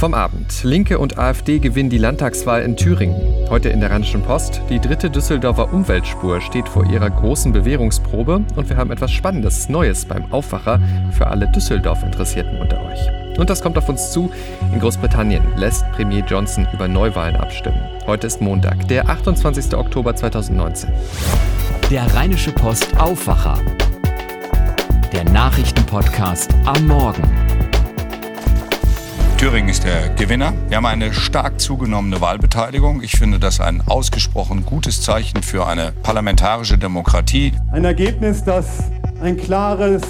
Vom Abend. Linke und AfD gewinnen die Landtagswahl in Thüringen. Heute in der Rheinischen Post. Die dritte Düsseldorfer Umweltspur steht vor ihrer großen Bewährungsprobe und wir haben etwas Spannendes Neues beim Aufwacher für alle Düsseldorf-Interessierten unter euch. Und das kommt auf uns zu. In Großbritannien lässt Premier Johnson über Neuwahlen abstimmen. Heute ist Montag, der 28. Oktober 2019. Der Rheinische Post Aufwacher. Der Nachrichtenpodcast am Morgen. Thüringen ist der Gewinner. Wir haben eine stark zugenommene Wahlbeteiligung. Ich finde das ein ausgesprochen gutes Zeichen für eine parlamentarische Demokratie. Ein Ergebnis, das ein klares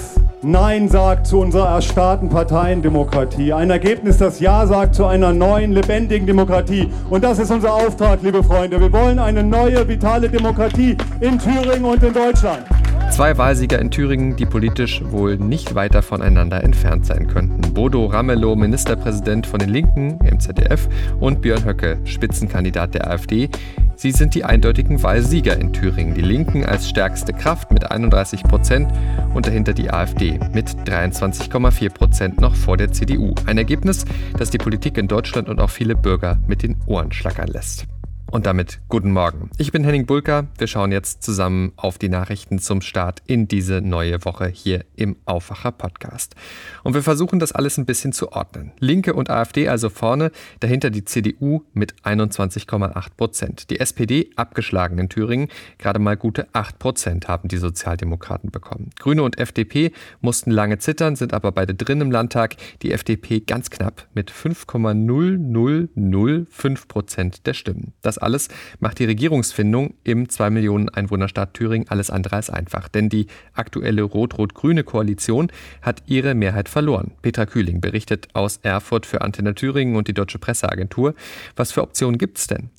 Nein sagt zu unserer erstarrten Parteiendemokratie. Ein Ergebnis, das Ja sagt zu einer neuen, lebendigen Demokratie. Und das ist unser Auftrag, liebe Freunde. Wir wollen eine neue, vitale Demokratie in Thüringen und in Deutschland. Zwei Wahlsieger in Thüringen, die politisch wohl nicht weiter voneinander entfernt sein könnten. Bodo Ramelow, Ministerpräsident von den Linken im ZDF und Björn Höcke, Spitzenkandidat der AfD. Sie sind die eindeutigen Wahlsieger in Thüringen. Die Linken als stärkste Kraft mit 31 Prozent und dahinter die AfD mit 23,4 Prozent noch vor der CDU. Ein Ergebnis, das die Politik in Deutschland und auch viele Bürger mit den Ohren schlackern lässt. Und damit guten Morgen. Ich bin Henning Bulka. Wir schauen jetzt zusammen auf die Nachrichten zum Start in diese neue Woche hier im Aufwacher Podcast. Und wir versuchen das alles ein bisschen zu ordnen. Linke und AfD also vorne, dahinter die CDU mit 21,8 Prozent. Die SPD abgeschlagen in Thüringen, gerade mal gute 8 Prozent haben die Sozialdemokraten bekommen. Grüne und FDP mussten lange zittern, sind aber beide drin im Landtag. Die FDP ganz knapp mit 5,0005 Prozent der Stimmen. Das alles macht die Regierungsfindung im 2 Millionen Einwohnerstaat Thüringen alles andere als einfach. Denn die aktuelle rot-rot-grüne Koalition hat ihre Mehrheit verloren. Petra Kühling berichtet aus Erfurt für Antenne Thüringen und die Deutsche Presseagentur. Was für Optionen gibt es denn?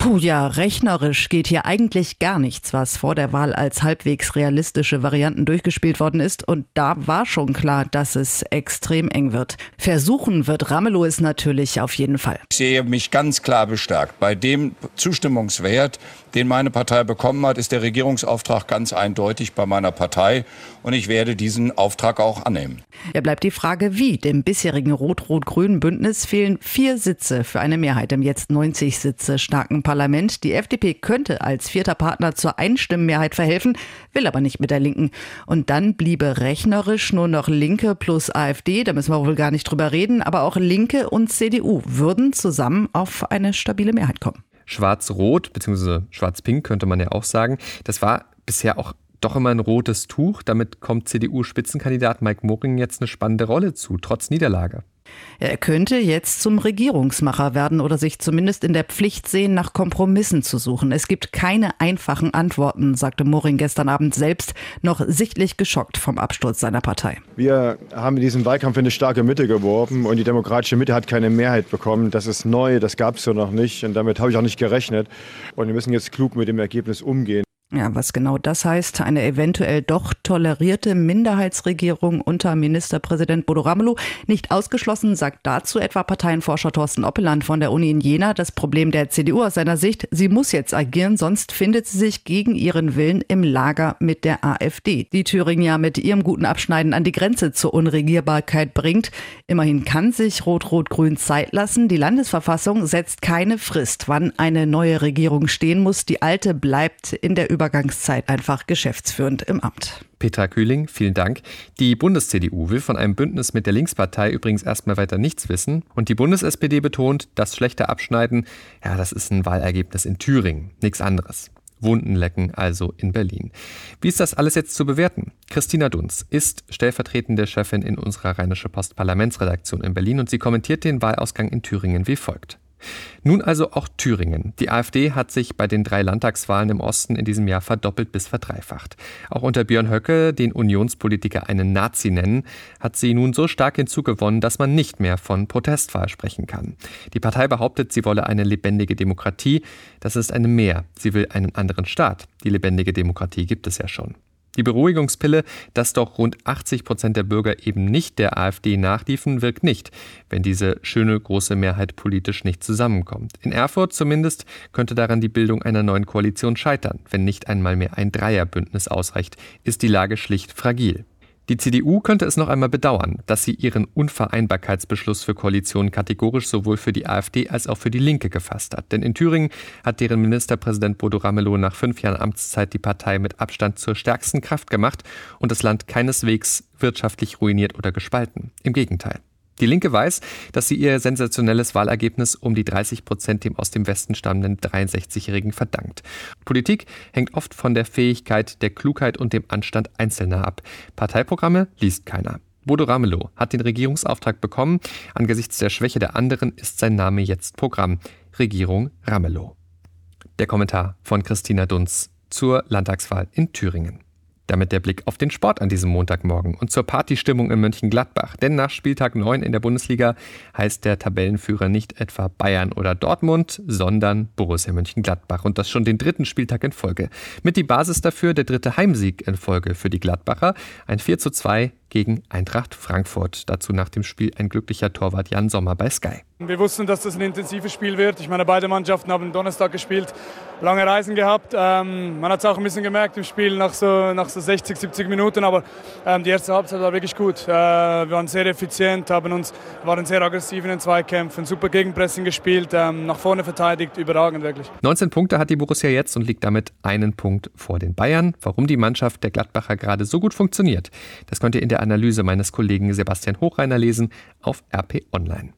Puh, ja, rechnerisch geht hier eigentlich gar nichts, was vor der Wahl als halbwegs realistische Varianten durchgespielt worden ist. Und da war schon klar, dass es extrem eng wird. Versuchen wird Ramelow es natürlich auf jeden Fall. Ich sehe mich ganz klar bestärkt. Bei dem Zustimmungswert, den meine Partei bekommen hat, ist der Regierungsauftrag ganz eindeutig bei meiner Partei. Und ich werde diesen Auftrag auch annehmen. Ja, bleibt die Frage, wie. Dem bisherigen rot-rot-grünen Bündnis fehlen vier Sitze für eine Mehrheit im jetzt 90 Sitze starken Parlament. Die FDP könnte als vierter Partner zur Einstimmenmehrheit verhelfen, will aber nicht mit der Linken. Und dann bliebe rechnerisch nur noch Linke plus AfD, da müssen wir wohl gar nicht drüber reden, aber auch Linke und CDU würden zusammen auf eine stabile Mehrheit kommen. Schwarz-Rot, beziehungsweise Schwarz-Pink könnte man ja auch sagen, das war bisher auch doch immer ein rotes Tuch. Damit kommt CDU-Spitzenkandidat Mike Moring jetzt eine spannende Rolle zu, trotz Niederlage. Er könnte jetzt zum Regierungsmacher werden oder sich zumindest in der Pflicht sehen, nach Kompromissen zu suchen. Es gibt keine einfachen Antworten, sagte Moring gestern Abend selbst, noch sichtlich geschockt vom Absturz seiner Partei. Wir haben in diesem Wahlkampf eine starke Mitte geworben und die demokratische Mitte hat keine Mehrheit bekommen. Das ist neu, das gab es so noch nicht und damit habe ich auch nicht gerechnet. Und wir müssen jetzt klug mit dem Ergebnis umgehen. Ja, was genau das heißt, eine eventuell doch tolerierte Minderheitsregierung unter Ministerpräsident Bodo Ramelow. Nicht ausgeschlossen, sagt dazu etwa Parteienforscher Thorsten Oppeland von der Uni in Jena. Das Problem der CDU aus seiner Sicht, sie muss jetzt agieren, sonst findet sie sich gegen ihren Willen im Lager mit der AfD, die Thüringen ja mit ihrem guten Abschneiden an die Grenze zur Unregierbarkeit bringt. Immerhin kann sich Rot-Rot-Grün Zeit lassen. Die Landesverfassung setzt keine Frist, wann eine neue Regierung stehen muss. Die alte bleibt in der Übergangszeit einfach geschäftsführend im Amt. Petra Kühling, vielen Dank. Die Bundes-CDU will von einem Bündnis mit der Linkspartei übrigens erstmal weiter nichts wissen. Und die Bundes-SPD betont, das schlechte Abschneiden, ja, das ist ein Wahlergebnis in Thüringen, nichts anderes. Wunden lecken also in Berlin. Wie ist das alles jetzt zu bewerten? Christina Dunz ist stellvertretende Chefin in unserer Rheinische Post Parlamentsredaktion in Berlin und sie kommentiert den Wahlausgang in Thüringen wie folgt. Nun also auch Thüringen. Die AfD hat sich bei den drei Landtagswahlen im Osten in diesem Jahr verdoppelt bis verdreifacht. Auch unter Björn Höcke, den Unionspolitiker einen Nazi nennen, hat sie nun so stark hinzugewonnen, dass man nicht mehr von Protestwahl sprechen kann. Die Partei behauptet, sie wolle eine lebendige Demokratie. Das ist eine Mehr. Sie will einen anderen Staat. Die lebendige Demokratie gibt es ja schon. Die Beruhigungspille, dass doch rund 80 Prozent der Bürger eben nicht der AfD nachliefen, wirkt nicht, wenn diese schöne große Mehrheit politisch nicht zusammenkommt. In Erfurt zumindest könnte daran die Bildung einer neuen Koalition scheitern. Wenn nicht einmal mehr ein Dreierbündnis ausreicht, ist die Lage schlicht fragil. Die CDU könnte es noch einmal bedauern, dass sie ihren Unvereinbarkeitsbeschluss für Koalitionen kategorisch sowohl für die AfD als auch für die Linke gefasst hat. Denn in Thüringen hat deren Ministerpräsident Bodo Ramelow nach fünf Jahren Amtszeit die Partei mit Abstand zur stärksten Kraft gemacht und das Land keineswegs wirtschaftlich ruiniert oder gespalten. Im Gegenteil. Die Linke weiß, dass sie ihr sensationelles Wahlergebnis um die 30 Prozent dem aus dem Westen stammenden 63-Jährigen verdankt. Politik hängt oft von der Fähigkeit, der Klugheit und dem Anstand Einzelner ab. Parteiprogramme liest keiner. Bodo Ramelow hat den Regierungsauftrag bekommen. Angesichts der Schwäche der anderen ist sein Name jetzt Programm. Regierung Ramelow. Der Kommentar von Christina Dunz zur Landtagswahl in Thüringen. Damit der Blick auf den Sport an diesem Montagmorgen und zur Partystimmung in Mönchengladbach. Denn nach Spieltag 9 in der Bundesliga heißt der Tabellenführer nicht etwa Bayern oder Dortmund, sondern Borussia Mönchengladbach. Und das schon den dritten Spieltag in Folge. Mit die Basis dafür der dritte Heimsieg in Folge für die Gladbacher. Ein 4 zu 2 gegen Eintracht Frankfurt. Dazu nach dem Spiel ein glücklicher Torwart Jan Sommer bei Sky. Wir wussten, dass das ein intensives Spiel wird. Ich meine, beide Mannschaften haben Donnerstag gespielt, lange Reisen gehabt. Ähm, man hat es auch ein bisschen gemerkt im Spiel nach so, nach so 60, 70 Minuten, aber ähm, die erste Halbzeit war wirklich gut. Äh, wir waren sehr effizient, haben uns, waren sehr aggressiv in den Zweikämpfen, super Gegenpressing gespielt, ähm, nach vorne verteidigt, überragend wirklich. 19 Punkte hat die Borussia jetzt und liegt damit einen Punkt vor den Bayern. Warum die Mannschaft der Gladbacher gerade so gut funktioniert, das könnt ihr in der Analyse meines Kollegen Sebastian Hochreiner lesen auf RP Online.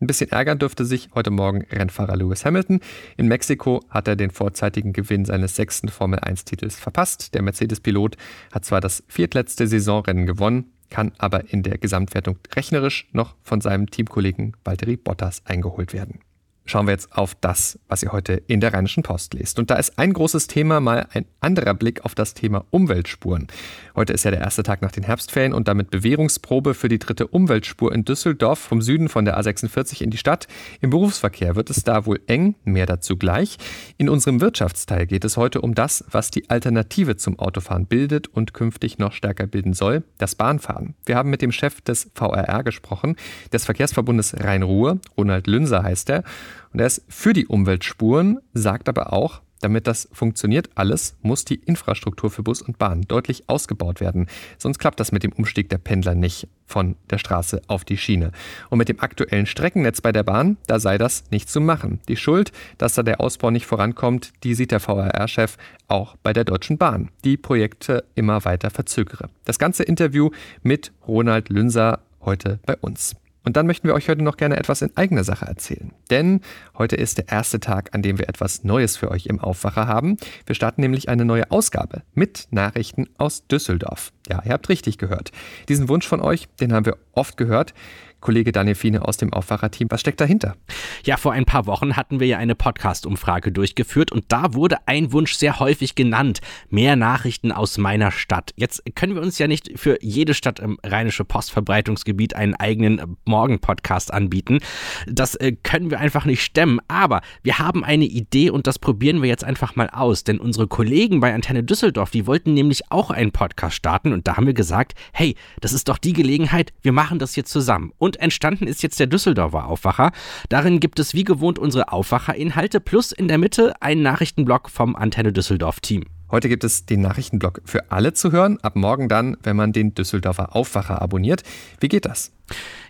Ein bisschen ärgern dürfte sich heute Morgen Rennfahrer Lewis Hamilton. In Mexiko hat er den vorzeitigen Gewinn seines sechsten Formel-1-Titels verpasst. Der Mercedes-Pilot hat zwar das viertletzte Saisonrennen gewonnen, kann aber in der Gesamtwertung rechnerisch noch von seinem Teamkollegen Valtteri Bottas eingeholt werden schauen wir jetzt auf das, was ihr heute in der Rheinischen Post lest. Und da ist ein großes Thema mal ein anderer Blick auf das Thema Umweltspuren. Heute ist ja der erste Tag nach den Herbstferien und damit Bewährungsprobe für die dritte Umweltspur in Düsseldorf vom Süden von der A46 in die Stadt. Im Berufsverkehr wird es da wohl eng, mehr dazu gleich. In unserem Wirtschaftsteil geht es heute um das, was die Alternative zum Autofahren bildet und künftig noch stärker bilden soll, das Bahnfahren. Wir haben mit dem Chef des VRR gesprochen, des Verkehrsverbundes Rhein-Ruhr, Ronald Lünser heißt er. Und er ist für die Umweltspuren, sagt aber auch, damit das funktioniert alles, muss die Infrastruktur für Bus und Bahn deutlich ausgebaut werden. Sonst klappt das mit dem Umstieg der Pendler nicht von der Straße auf die Schiene. Und mit dem aktuellen Streckennetz bei der Bahn, da sei das nicht zu machen. Die Schuld, dass da der Ausbau nicht vorankommt, die sieht der VRR-Chef auch bei der Deutschen Bahn, die Projekte immer weiter verzögere. Das ganze Interview mit Ronald Lünser heute bei uns. Und dann möchten wir euch heute noch gerne etwas in eigener Sache erzählen. Denn heute ist der erste Tag, an dem wir etwas Neues für euch im Aufwacher haben. Wir starten nämlich eine neue Ausgabe mit Nachrichten aus Düsseldorf. Ja, ihr habt richtig gehört. Diesen Wunsch von euch, den haben wir oft gehört. Kollege Daniel Fiene aus dem Aufwacherteam. Was steckt dahinter? Ja, vor ein paar Wochen hatten wir ja eine Podcast-Umfrage durchgeführt und da wurde ein Wunsch sehr häufig genannt. Mehr Nachrichten aus meiner Stadt. Jetzt können wir uns ja nicht für jede Stadt im Rheinische Postverbreitungsgebiet einen eigenen Morgen-Podcast anbieten. Das äh, können wir einfach nicht stemmen. Aber wir haben eine Idee und das probieren wir jetzt einfach mal aus. Denn unsere Kollegen bei Antenne Düsseldorf, die wollten nämlich auch einen Podcast starten und da haben wir gesagt, hey, das ist doch die Gelegenheit, wir machen das hier zusammen. Und und entstanden ist jetzt der Düsseldorfer Aufwacher. Darin gibt es wie gewohnt unsere Aufwacherinhalte plus in der Mitte einen Nachrichtenblock vom Antenne Düsseldorf Team. Heute gibt es den Nachrichtenblock für alle zu hören, ab morgen dann, wenn man den Düsseldorfer Aufwacher abonniert. Wie geht das?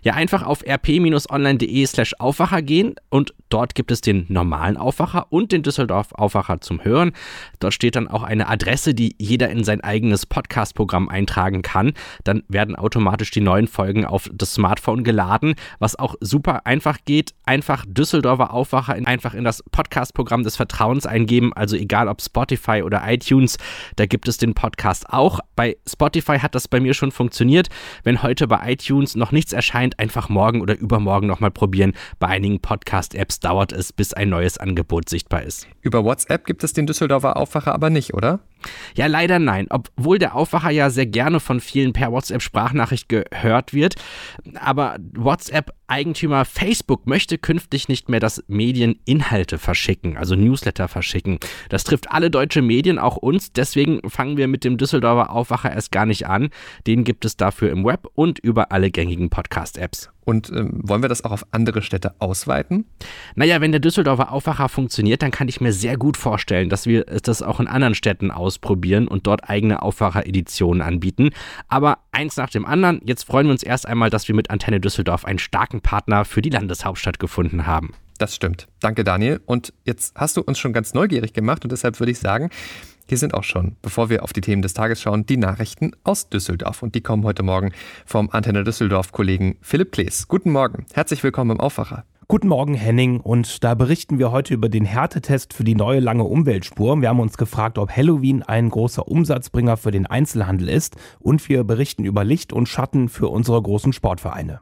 Ja, einfach auf rp-online.de slash Aufwacher gehen und dort gibt es den normalen Aufwacher und den Düsseldorf Aufwacher zum Hören. Dort steht dann auch eine Adresse, die jeder in sein eigenes Podcast-Programm eintragen kann. Dann werden automatisch die neuen Folgen auf das Smartphone geladen, was auch super einfach geht. Einfach Düsseldorfer Aufwacher in, einfach in das Podcast-Programm des Vertrauens eingeben. Also egal ob Spotify oder iTunes, da gibt es den Podcast auch. Bei Spotify hat das bei mir schon funktioniert. Wenn heute bei iTunes noch nichts erscheint, Content einfach morgen oder übermorgen nochmal probieren. Bei einigen Podcast-Apps dauert es, bis ein neues Angebot sichtbar ist. Über WhatsApp gibt es den Düsseldorfer Aufwacher aber nicht, oder? Ja, leider nein. Obwohl der Aufwacher ja sehr gerne von vielen per WhatsApp-Sprachnachricht gehört wird. Aber WhatsApp-Eigentümer Facebook möchte künftig nicht mehr, dass Medien Inhalte verschicken, also Newsletter verschicken. Das trifft alle deutsche Medien, auch uns. Deswegen fangen wir mit dem Düsseldorfer Aufwacher erst gar nicht an. Den gibt es dafür im Web und über alle gängigen Podcast-Apps. Und ähm, wollen wir das auch auf andere Städte ausweiten? Naja, wenn der Düsseldorfer Aufwacher funktioniert, dann kann ich mir sehr gut vorstellen, dass wir das auch in anderen Städten ausprobieren und dort eigene Aufwacher-Editionen anbieten. Aber eins nach dem anderen, jetzt freuen wir uns erst einmal, dass wir mit Antenne Düsseldorf einen starken Partner für die Landeshauptstadt gefunden haben. Das stimmt. Danke, Daniel. Und jetzt hast du uns schon ganz neugierig gemacht und deshalb würde ich sagen, hier sind auch schon, bevor wir auf die Themen des Tages schauen, die Nachrichten aus Düsseldorf. Und die kommen heute Morgen vom Antenne Düsseldorf-Kollegen Philipp Klees. Guten Morgen. Herzlich willkommen im Aufwacher. Guten Morgen, Henning. Und da berichten wir heute über den Härtetest für die neue lange Umweltspur. Wir haben uns gefragt, ob Halloween ein großer Umsatzbringer für den Einzelhandel ist. Und wir berichten über Licht und Schatten für unsere großen Sportvereine.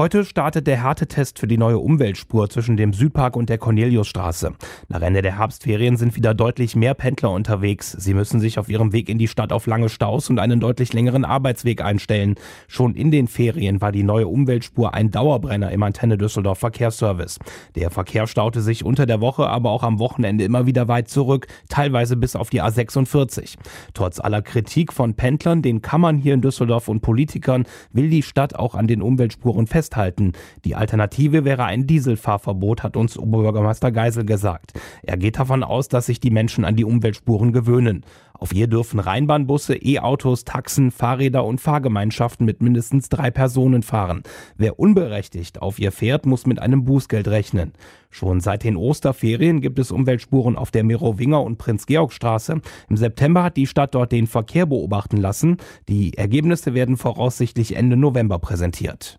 Heute startet der Härtetest für die neue Umweltspur zwischen dem Südpark und der Corneliusstraße. Nach Ende der Herbstferien sind wieder deutlich mehr Pendler unterwegs. Sie müssen sich auf ihrem Weg in die Stadt auf lange Staus und einen deutlich längeren Arbeitsweg einstellen. Schon in den Ferien war die neue Umweltspur ein Dauerbrenner im Antenne Düsseldorf Verkehrsservice. Der Verkehr staute sich unter der Woche, aber auch am Wochenende immer wieder weit zurück, teilweise bis auf die A46. Trotz aller Kritik von Pendlern, den Kammern hier in Düsseldorf und Politikern will die Stadt auch an den Umweltspuren festhalten festhalten. Die Alternative wäre ein Dieselfahrverbot, hat uns Oberbürgermeister Geisel gesagt. Er geht davon aus, dass sich die Menschen an die Umweltspuren gewöhnen. Auf ihr dürfen Rheinbahnbusse, E-Autos, Taxen, Fahrräder und Fahrgemeinschaften mit mindestens drei Personen fahren. Wer unberechtigt auf ihr fährt, muss mit einem Bußgeld rechnen. Schon seit den Osterferien gibt es Umweltspuren auf der Merowinger und Prinz-Georg-Straße. Im September hat die Stadt dort den Verkehr beobachten lassen. Die Ergebnisse werden voraussichtlich Ende November präsentiert.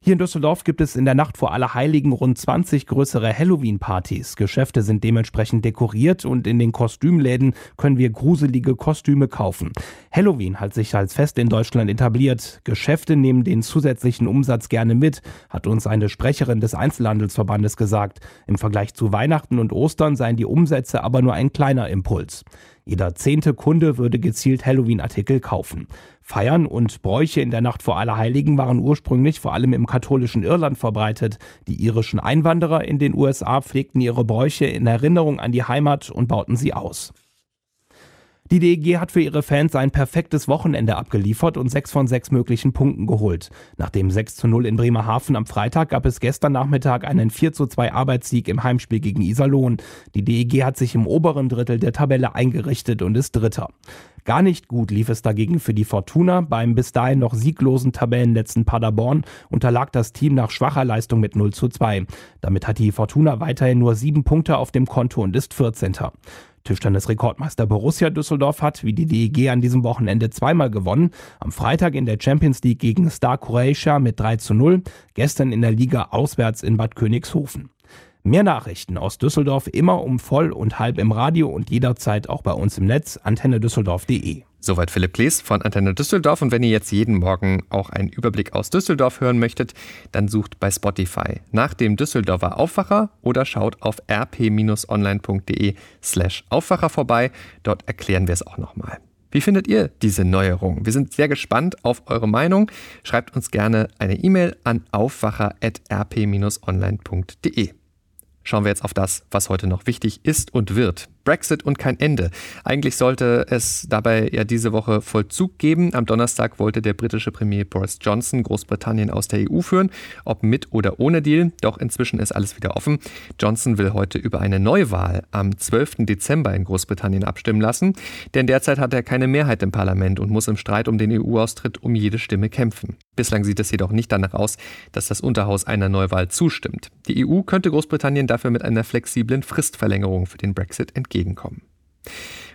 Hier in Düsseldorf gibt es in der Nacht vor Allerheiligen rund 20 größere Halloween-Partys. Geschäfte sind dementsprechend dekoriert und in den Kostümläden können wir gruselige Kostüme kaufen. Halloween hat sich als Fest in Deutschland etabliert. Geschäfte nehmen den zusätzlichen Umsatz gerne mit, hat uns eine Sprecherin des Einzelhandelsverbandes gesagt. Im Vergleich zu Weihnachten und Ostern seien die Umsätze aber nur ein kleiner Impuls. Jeder zehnte Kunde würde gezielt Halloween-Artikel kaufen. Feiern und Bräuche in der Nacht vor Allerheiligen waren ursprünglich vor allem im katholischen Irland verbreitet. Die irischen Einwanderer in den USA pflegten ihre Bräuche in Erinnerung an die Heimat und bauten sie aus. Die DEG hat für ihre Fans ein perfektes Wochenende abgeliefert und sechs von sechs möglichen Punkten geholt. Nach dem 6 zu 0 in Bremerhaven am Freitag gab es gestern Nachmittag einen 4 zu 2 Arbeitssieg im Heimspiel gegen Iserlohn. Die DEG hat sich im oberen Drittel der Tabelle eingerichtet und ist Dritter. Gar nicht gut lief es dagegen für die Fortuna. Beim bis dahin noch sieglosen Tabellenletzten Paderborn unterlag das Team nach schwacher Leistung mit 0 zu 2. Damit hat die Fortuna weiterhin nur sieben Punkte auf dem Konto und ist 14. Tischtennis-Rekordmeister Borussia Düsseldorf hat wie die DEG an diesem Wochenende zweimal gewonnen. Am Freitag in der Champions League gegen Star Croatia mit 3 zu 0, gestern in der Liga auswärts in Bad Königshofen. Mehr Nachrichten aus Düsseldorf immer um voll und halb im Radio und jederzeit auch bei uns im Netz antennedüsseldorf.de. Soweit Philipp Klees von Antenne Düsseldorf. Und wenn ihr jetzt jeden Morgen auch einen Überblick aus Düsseldorf hören möchtet, dann sucht bei Spotify nach dem Düsseldorfer Aufwacher oder schaut auf rp-online.de slash Aufwacher vorbei. Dort erklären wir es auch nochmal. Wie findet ihr diese Neuerung? Wir sind sehr gespannt auf eure Meinung. Schreibt uns gerne eine E-Mail an aufwacher.rp-online.de. Schauen wir jetzt auf das, was heute noch wichtig ist und wird. Brexit und kein Ende. Eigentlich sollte es dabei ja diese Woche Vollzug geben. Am Donnerstag wollte der britische Premier Boris Johnson Großbritannien aus der EU führen, ob mit oder ohne Deal. Doch inzwischen ist alles wieder offen. Johnson will heute über eine Neuwahl am 12. Dezember in Großbritannien abstimmen lassen, denn derzeit hat er keine Mehrheit im Parlament und muss im Streit um den EU-Austritt um jede Stimme kämpfen. Bislang sieht es jedoch nicht danach aus, dass das Unterhaus einer Neuwahl zustimmt. Die EU könnte Großbritannien dafür mit einer flexiblen Fristverlängerung für den Brexit entgegen entgegenkommen.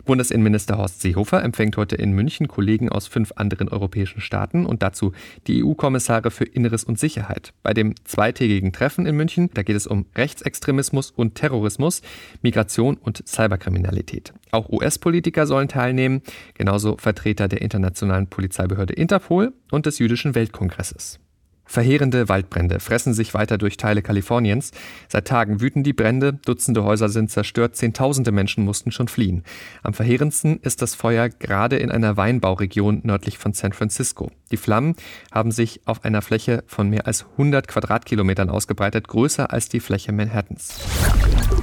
Bundesinnenminister Horst Seehofer empfängt heute in München Kollegen aus fünf anderen europäischen Staaten und dazu die EU-Kommissare für Inneres und Sicherheit. Bei dem zweitägigen Treffen in München, da geht es um Rechtsextremismus und Terrorismus, Migration und Cyberkriminalität. Auch US-Politiker sollen teilnehmen, genauso Vertreter der internationalen Polizeibehörde Interpol und des Jüdischen Weltkongresses. Verheerende Waldbrände fressen sich weiter durch Teile Kaliforniens. Seit Tagen wüten die Brände, Dutzende Häuser sind zerstört, Zehntausende Menschen mussten schon fliehen. Am verheerendsten ist das Feuer gerade in einer Weinbauregion nördlich von San Francisco. Die Flammen haben sich auf einer Fläche von mehr als 100 Quadratkilometern ausgebreitet, größer als die Fläche Manhattans.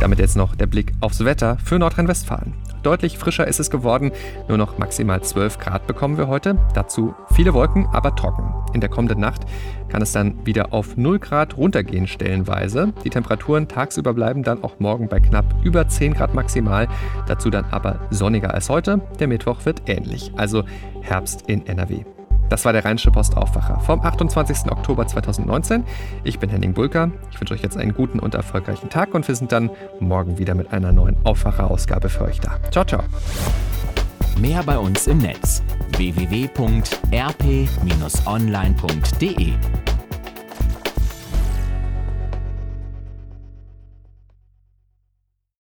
Damit jetzt noch der Blick aufs Wetter für Nordrhein-Westfalen. Deutlich frischer ist es geworden. Nur noch maximal 12 Grad bekommen wir heute. Dazu viele Wolken, aber trocken. In der kommenden Nacht kann es dann wieder auf 0 Grad runtergehen stellenweise. Die Temperaturen tagsüber bleiben dann auch morgen bei knapp über 10 Grad maximal. Dazu dann aber sonniger als heute. Der Mittwoch wird ähnlich, also Herbst in NRW. Das war der Rheinische Postaufwacher vom 28. Oktober 2019. Ich bin Henning Bulker. Ich wünsche euch jetzt einen guten und erfolgreichen Tag und wir sind dann morgen wieder mit einer neuen Aufwacher-Ausgabe für euch da. Ciao, ciao. Mehr bei uns im Netz www.rp-online.de